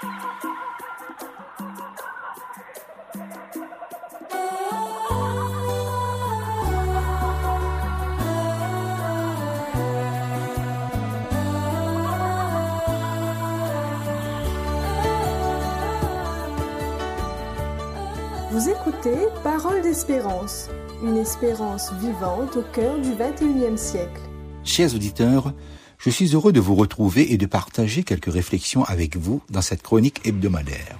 Vous écoutez Parole d'espérance, une espérance vivante au cœur du 21e siècle. Chers auditeurs, je suis heureux de vous retrouver et de partager quelques réflexions avec vous dans cette chronique hebdomadaire.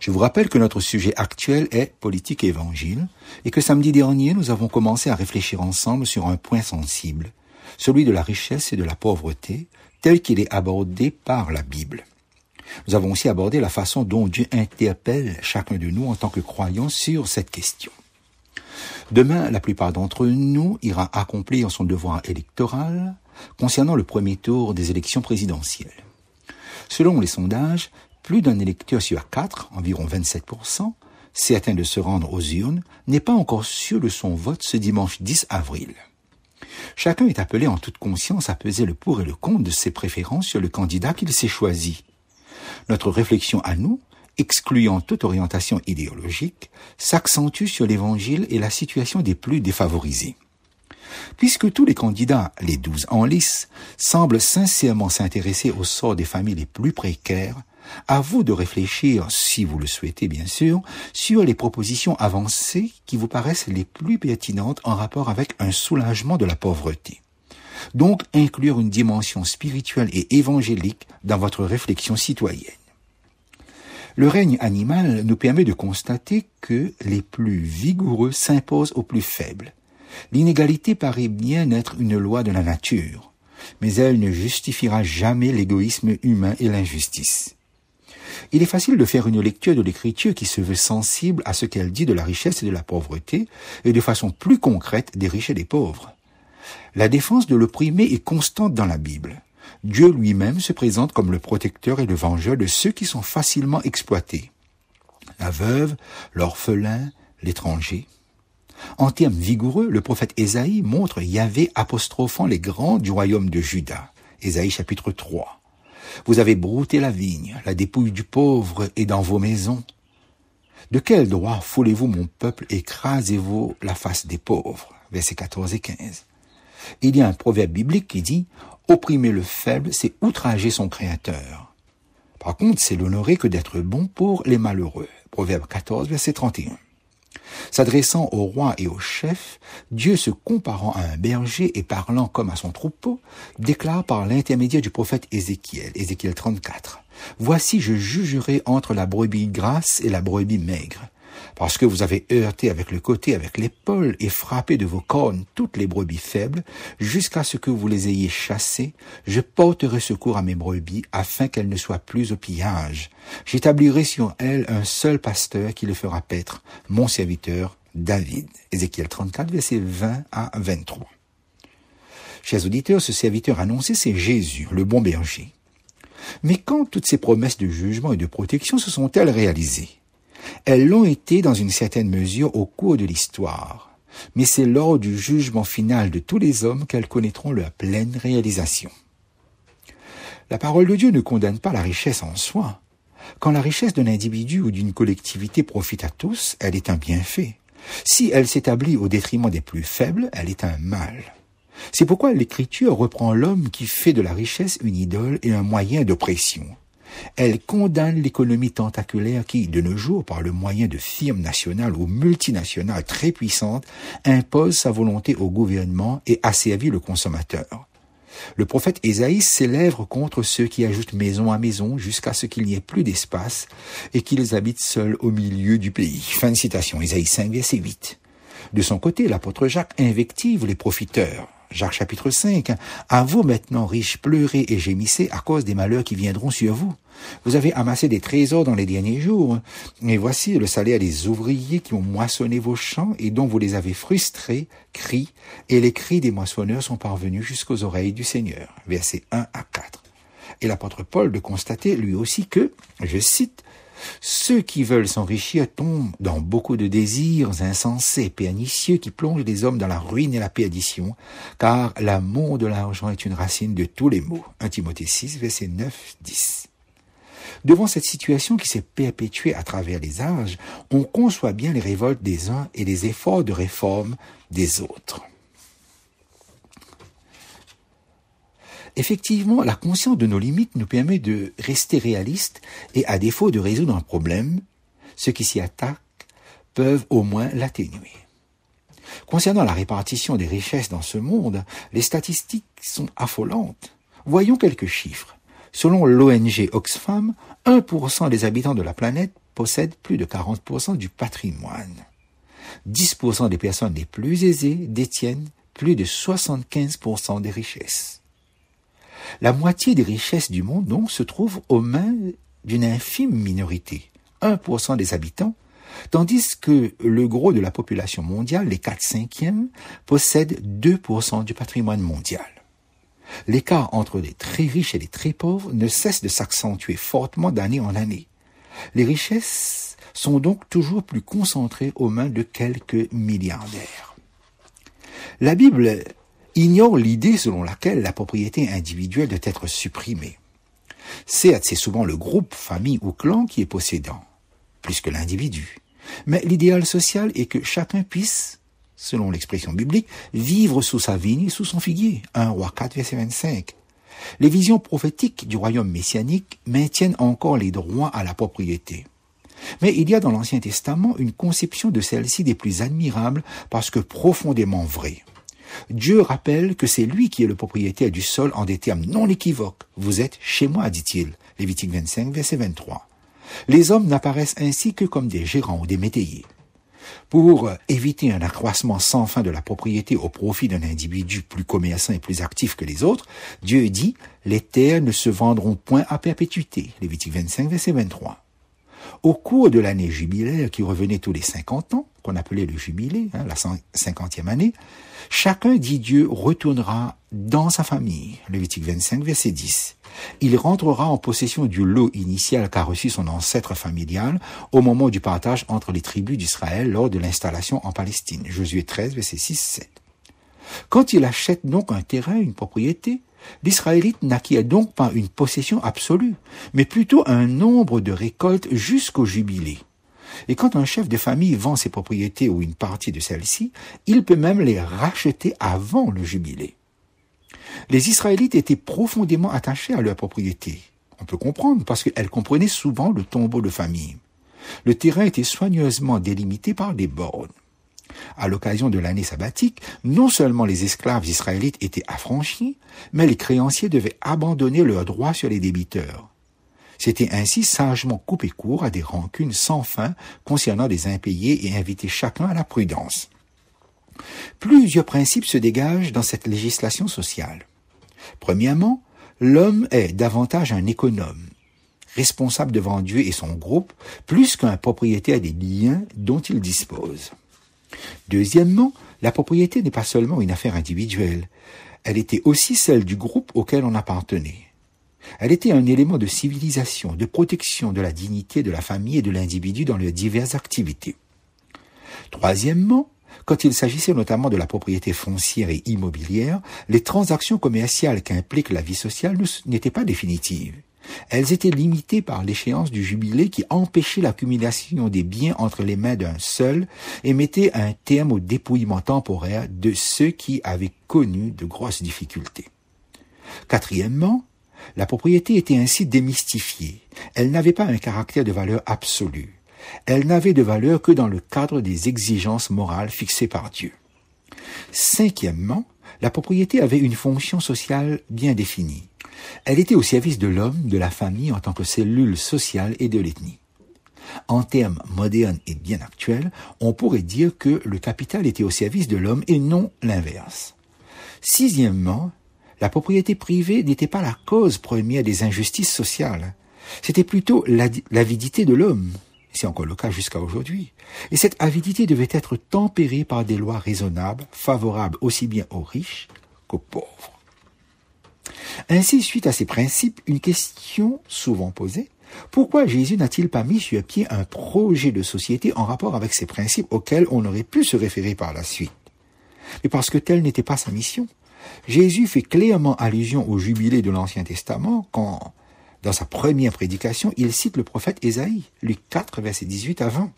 Je vous rappelle que notre sujet actuel est politique et évangile et que samedi dernier nous avons commencé à réfléchir ensemble sur un point sensible, celui de la richesse et de la pauvreté tel qu'il est abordé par la Bible. Nous avons aussi abordé la façon dont Dieu interpelle chacun de nous en tant que croyants sur cette question. Demain, la plupart d'entre nous ira accomplir son devoir électoral concernant le premier tour des élections présidentielles. Selon les sondages, plus d'un électeur sur quatre, environ 27%, certain de se rendre aux urnes, n'est pas encore sûr de son vote ce dimanche 10 avril. Chacun est appelé en toute conscience à peser le pour et le contre de ses préférences sur le candidat qu'il s'est choisi. Notre réflexion à nous, excluant toute orientation idéologique, s'accentue sur l'évangile et la situation des plus défavorisés. Puisque tous les candidats, les douze en lice, semblent sincèrement s'intéresser au sort des familles les plus précaires, à vous de réfléchir, si vous le souhaitez bien sûr, sur les propositions avancées qui vous paraissent les plus pertinentes en rapport avec un soulagement de la pauvreté. Donc inclure une dimension spirituelle et évangélique dans votre réflexion citoyenne. Le règne animal nous permet de constater que les plus vigoureux s'imposent aux plus faibles. L'inégalité paraît bien être une loi de la nature, mais elle ne justifiera jamais l'égoïsme humain et l'injustice. Il est facile de faire une lecture de l'écriture qui se veut sensible à ce qu'elle dit de la richesse et de la pauvreté, et de façon plus concrète des riches et des pauvres. La défense de l'opprimé est constante dans la Bible. Dieu lui-même se présente comme le protecteur et le vengeur de ceux qui sont facilement exploités. La veuve, l'orphelin, l'étranger. En termes vigoureux, le prophète Ésaïe montre Yahvé apostrophant les grands du royaume de Juda. Ésaïe chapitre 3. Vous avez brouté la vigne, la dépouille du pauvre est dans vos maisons. De quel droit foulez-vous mon peuple, écrasez-vous la face des pauvres? Versets 14 et 15. Il y a un proverbe biblique qui dit Opprimer le faible, c'est outrager son créateur. Par contre, c'est l'honorer que d'être bon pour les malheureux. Proverbe 14, verset 31. S'adressant au roi et au chef, Dieu se comparant à un berger et parlant comme à son troupeau, déclare par l'intermédiaire du prophète Ézéchiel, Ézéchiel 34, Voici je jugerai entre la brebis grasse et la brebis maigre parce que vous avez heurté avec le côté, avec l'épaule, et frappé de vos cornes toutes les brebis faibles, jusqu'à ce que vous les ayez chassées, je porterai secours à mes brebis, afin qu'elles ne soient plus au pillage. J'établirai sur elles un seul pasteur qui le fera paître, mon serviteur David. Ézéchiel 34, versets 20 à 23. Chers auditeurs, ce serviteur annoncé, c'est Jésus, le bon berger. Mais quand toutes ces promesses de jugement et de protection se sont-elles réalisées? Elles l'ont été dans une certaine mesure au cours de l'histoire, mais c'est lors du jugement final de tous les hommes qu'elles connaîtront leur pleine réalisation. La parole de Dieu ne condamne pas la richesse en soi. Quand la richesse d'un individu ou d'une collectivité profite à tous, elle est un bienfait. Si elle s'établit au détriment des plus faibles, elle est un mal. C'est pourquoi l'Écriture reprend l'homme qui fait de la richesse une idole et un moyen d'oppression. Elle condamne l'économie tentaculaire qui, de nos jours, par le moyen de firmes nationales ou multinationales très puissantes, impose sa volonté au gouvernement et asservit le consommateur. Le prophète Ésaïe s'élève contre ceux qui ajoutent maison à maison jusqu'à ce qu'il n'y ait plus d'espace et qu'ils habitent seuls au milieu du pays. Fin de citation, Ésaïe 5, verset 8. De son côté, l'apôtre Jacques invective les profiteurs. Jacques chapitre 5. À vous maintenant, riches, pleurez et gémissez à cause des malheurs qui viendront sur vous. Vous avez amassé des trésors dans les derniers jours, et voici le salaire des ouvriers qui ont moissonné vos champs et dont vous les avez frustrés, cris, et les cris des moissonneurs sont parvenus jusqu'aux oreilles du Seigneur. Versets 1 à 4. Et l'apôtre Paul de constater lui aussi que, je cite, ceux qui veulent s'enrichir tombent dans beaucoup de désirs insensés, pernicieux, qui plongent les hommes dans la ruine et la perdition, car l'amour de l'argent est une racine de tous les maux. 1 Timothée 6, verset 9, 10. Devant cette situation qui s'est perpétuée à travers les âges, on conçoit bien les révoltes des uns et les efforts de réforme des autres. Effectivement, la conscience de nos limites nous permet de rester réalistes et à défaut de résoudre un problème, ceux qui s'y attaquent peuvent au moins l'atténuer. Concernant la répartition des richesses dans ce monde, les statistiques sont affolantes. Voyons quelques chiffres. Selon l'ONG Oxfam, 1% des habitants de la planète possèdent plus de 40% du patrimoine. 10% des personnes les plus aisées détiennent plus de 75% des richesses. La moitié des richesses du monde, donc, se trouve aux mains d'une infime minorité, 1% des habitants, tandis que le gros de la population mondiale, les 4 cinquièmes, possèdent 2% du patrimoine mondial. L'écart entre les très riches et les très pauvres ne cesse de s'accentuer fortement d'année en année. Les richesses sont donc toujours plus concentrées aux mains de quelques milliardaires. La Bible ignore l'idée selon laquelle la propriété individuelle doit être supprimée. C'est souvent le groupe, famille ou clan qui est possédant, plus que l'individu. Mais l'idéal social est que chacun puisse, selon l'expression biblique, vivre sous sa vigne et sous son figuier. 1 roi 4, verset 25. Les visions prophétiques du royaume messianique maintiennent encore les droits à la propriété. Mais il y a dans l'Ancien Testament une conception de celle-ci des plus admirables parce que profondément vraie. Dieu rappelle que c'est lui qui est le propriétaire du sol en des termes non équivoques. Vous êtes chez moi, dit-il. Lévitique 25, verset 23. Les hommes n'apparaissent ainsi que comme des gérants ou des métayers. Pour éviter un accroissement sans fin de la propriété au profit d'un individu plus commerçant et plus actif que les autres, Dieu dit, les terres ne se vendront point à perpétuité. Lévitique 25, verset 23. Au cours de l'année jubilaire qui revenait tous les 50 ans, qu'on appelait le jubilé, hein, la cinquantième année, chacun, dit Dieu, retournera dans sa famille. Lévitique 25, verset 10. Il rentrera en possession du lot initial qu'a reçu son ancêtre familial au moment du partage entre les tribus d'Israël lors de l'installation en Palestine. Josué 13, verset 6, 7. Quand il achète donc un terrain, une propriété, l'Israélite n'acquiert donc pas une possession absolue, mais plutôt un nombre de récoltes jusqu'au jubilé. Et quand un chef de famille vend ses propriétés ou une partie de celles-ci, il peut même les racheter avant le jubilé. Les Israélites étaient profondément attachés à leur propriété. On peut comprendre parce qu'elles comprenaient souvent le tombeau de famille. Le terrain était soigneusement délimité par des bornes. À l'occasion de l'année sabbatique, non seulement les esclaves israélites étaient affranchis, mais les créanciers devaient abandonner leurs droits sur les débiteurs. C'était ainsi sagement couper court à des rancunes sans fin concernant des impayés et inviter chacun à la prudence. Plusieurs principes se dégagent dans cette législation sociale. Premièrement, l'homme est davantage un économe, responsable devant Dieu et son groupe, plus qu'un propriétaire des biens dont il dispose. Deuxièmement, la propriété n'est pas seulement une affaire individuelle, elle était aussi celle du groupe auquel on appartenait. Elle était un élément de civilisation, de protection de la dignité de la famille et de l'individu dans leurs diverses activités. Troisièmement, quand il s'agissait notamment de la propriété foncière et immobilière, les transactions commerciales qu'implique la vie sociale n'étaient pas définitives. Elles étaient limitées par l'échéance du jubilé qui empêchait l'accumulation des biens entre les mains d'un seul et mettait un terme au dépouillement temporaire de ceux qui avaient connu de grosses difficultés. Quatrièmement, la propriété était ainsi démystifiée. Elle n'avait pas un caractère de valeur absolue. Elle n'avait de valeur que dans le cadre des exigences morales fixées par Dieu. Cinquièmement, la propriété avait une fonction sociale bien définie. Elle était au service de l'homme, de la famille en tant que cellule sociale et de l'ethnie. En termes modernes et bien actuels, on pourrait dire que le capital était au service de l'homme et non l'inverse. Sixièmement, la propriété privée n'était pas la cause première des injustices sociales. C'était plutôt l'avidité de l'homme. C'est encore le cas jusqu'à aujourd'hui. Et cette avidité devait être tempérée par des lois raisonnables, favorables aussi bien aux riches qu'aux pauvres. Ainsi, suite à ces principes, une question souvent posée, pourquoi Jésus n'a-t-il pas mis sur pied un projet de société en rapport avec ces principes auxquels on aurait pu se référer par la suite? Et parce que telle n'était pas sa mission. Jésus fait clairement allusion au jubilé de l'Ancien Testament quand Dans sa première prédication, il cite le prophète Ésaïe, Luc 4, verset 18 à 20.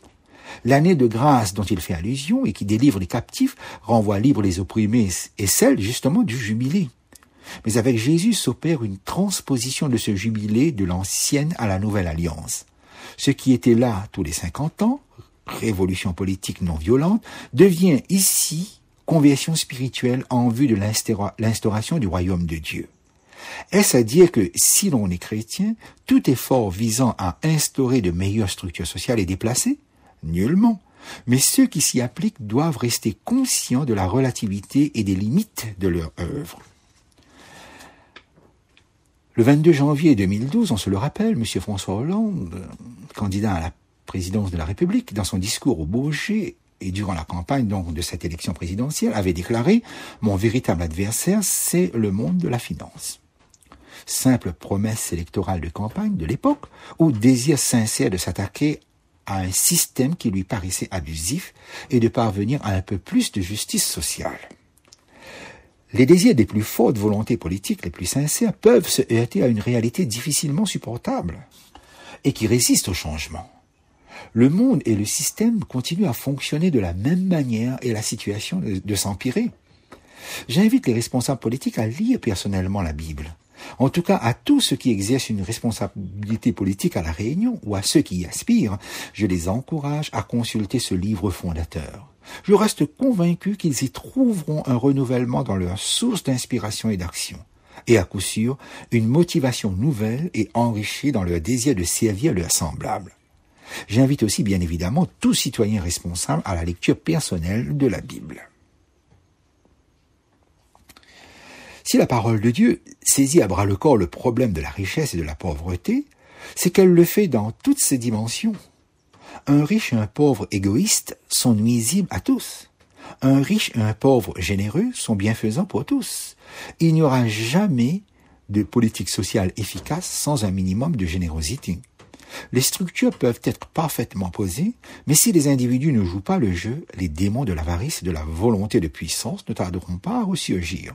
L'année de grâce dont il fait allusion et qui délivre les captifs renvoie libre les opprimés et celle justement du jubilé. Mais avec Jésus s'opère une transposition de ce jubilé de l'ancienne à la nouvelle alliance. Ce qui était là tous les cinquante ans, révolution politique non violente, devient ici conversion spirituelle en vue de l'instauration du royaume de Dieu. Est-ce à dire que si l'on est chrétien, tout effort visant à instaurer de meilleures structures sociales est déplacé? Nullement. Mais ceux qui s'y appliquent doivent rester conscients de la relativité et des limites de leur œuvre. Le 22 janvier 2012, on se le rappelle, M. François Hollande, candidat à la présidence de la République, dans son discours au Bourget et durant la campagne donc de cette élection présidentielle, avait déclaré Mon véritable adversaire, c'est le monde de la finance. Simple promesse électorale de campagne de l'époque, ou désir sincère de s'attaquer à un système qui lui paraissait abusif et de parvenir à un peu plus de justice sociale. Les désirs des plus fortes volontés politiques les plus sincères peuvent se heurter à une réalité difficilement supportable et qui résiste au changement. Le monde et le système continuent à fonctionner de la même manière et la situation de s'empirer. J'invite les responsables politiques à lire personnellement la Bible en tout cas, à tous ceux qui exercent une responsabilité politique à la Réunion ou à ceux qui y aspirent, je les encourage à consulter ce livre fondateur. Je reste convaincu qu'ils y trouveront un renouvellement dans leur source d'inspiration et d'action, et à coup sûr une motivation nouvelle et enrichie dans leur désir de servir leurs semblables. J'invite aussi bien évidemment tout citoyen responsable à la lecture personnelle de la Bible. Si la parole de Dieu saisit à bras le corps le problème de la richesse et de la pauvreté, c'est qu'elle le fait dans toutes ses dimensions. Un riche et un pauvre égoïste sont nuisibles à tous. Un riche et un pauvre généreux sont bienfaisants pour tous. Il n'y aura jamais de politique sociale efficace sans un minimum de générosité. Les structures peuvent être parfaitement posées, mais si les individus ne jouent pas le jeu, les démons de l'avarice et de la volonté de puissance ne tarderont pas à ressurgir.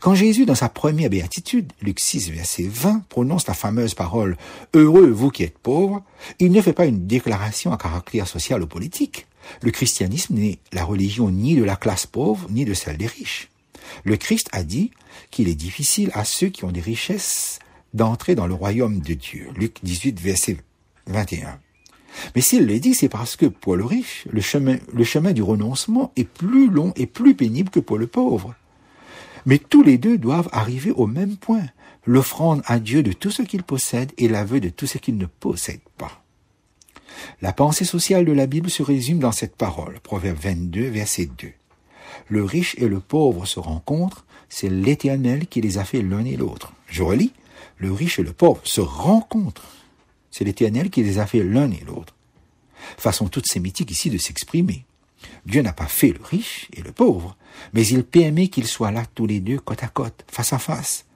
Quand Jésus, dans sa première béatitude, Luc 6, verset 20, prononce la fameuse parole Heureux vous qui êtes pauvres, il ne fait pas une déclaration à caractère social ou politique. Le christianisme n'est la religion ni de la classe pauvre, ni de celle des riches. Le Christ a dit qu'il est difficile à ceux qui ont des richesses d'entrer dans le royaume de Dieu. Luc 18, verset 21. Mais s'il le dit, c'est parce que pour le riche, le chemin, le chemin du renoncement est plus long et plus pénible que pour le pauvre. Mais tous les deux doivent arriver au même point, l'offrande à Dieu de tout ce qu'il possède et l'aveu de tout ce qu'il ne possède pas. La pensée sociale de la Bible se résume dans cette parole, Proverbe 22, verset 2. Le riche et le pauvre se rencontrent, c'est l'Éternel qui les a fait l'un et l'autre. Je relis, le riche et le pauvre se rencontrent, c'est l'Éternel qui les a fait l'un et l'autre. Façon toute sémitique ici de s'exprimer. Dieu n'a pas fait le riche et le pauvre, mais il permet qu'ils soient là tous les deux côte à côte, face à face.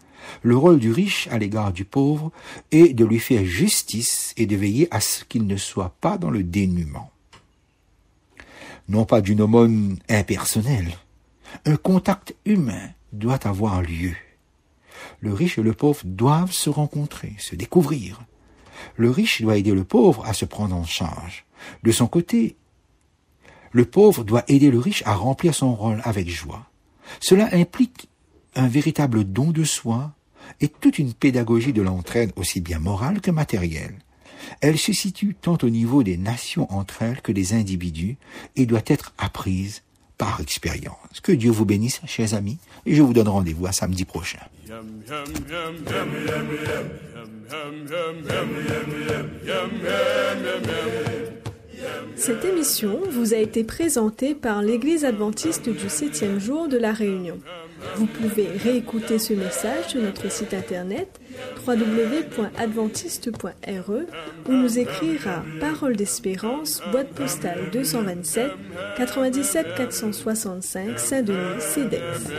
Le rôle du riche à l'égard du pauvre est de lui faire justice et de veiller à ce qu'il ne soit pas dans le dénuement. Non pas d'une aumône impersonnelle. Un contact humain doit avoir lieu. Le riche et le pauvre doivent se rencontrer, se découvrir. Le riche doit aider le pauvre à se prendre en charge. De son côté, le pauvre doit aider le riche à remplir son rôle avec joie. Cela implique un véritable don de soi et toute une pédagogie de l'entraide aussi bien morale que matérielle. Elle se situe tant au niveau des nations entre elles que des individus et doit être apprise par expérience. Que Dieu vous bénisse, chers amis, et je vous donne rendez-vous à samedi prochain. Cette émission vous a été présentée par l'Église adventiste du septième jour de la Réunion. Vous pouvez réécouter ce message sur notre site internet www.adventiste.re ou nous écrire à Parole d'Espérance, boîte postale 227 97 465 Saint-Denis, CEDEX.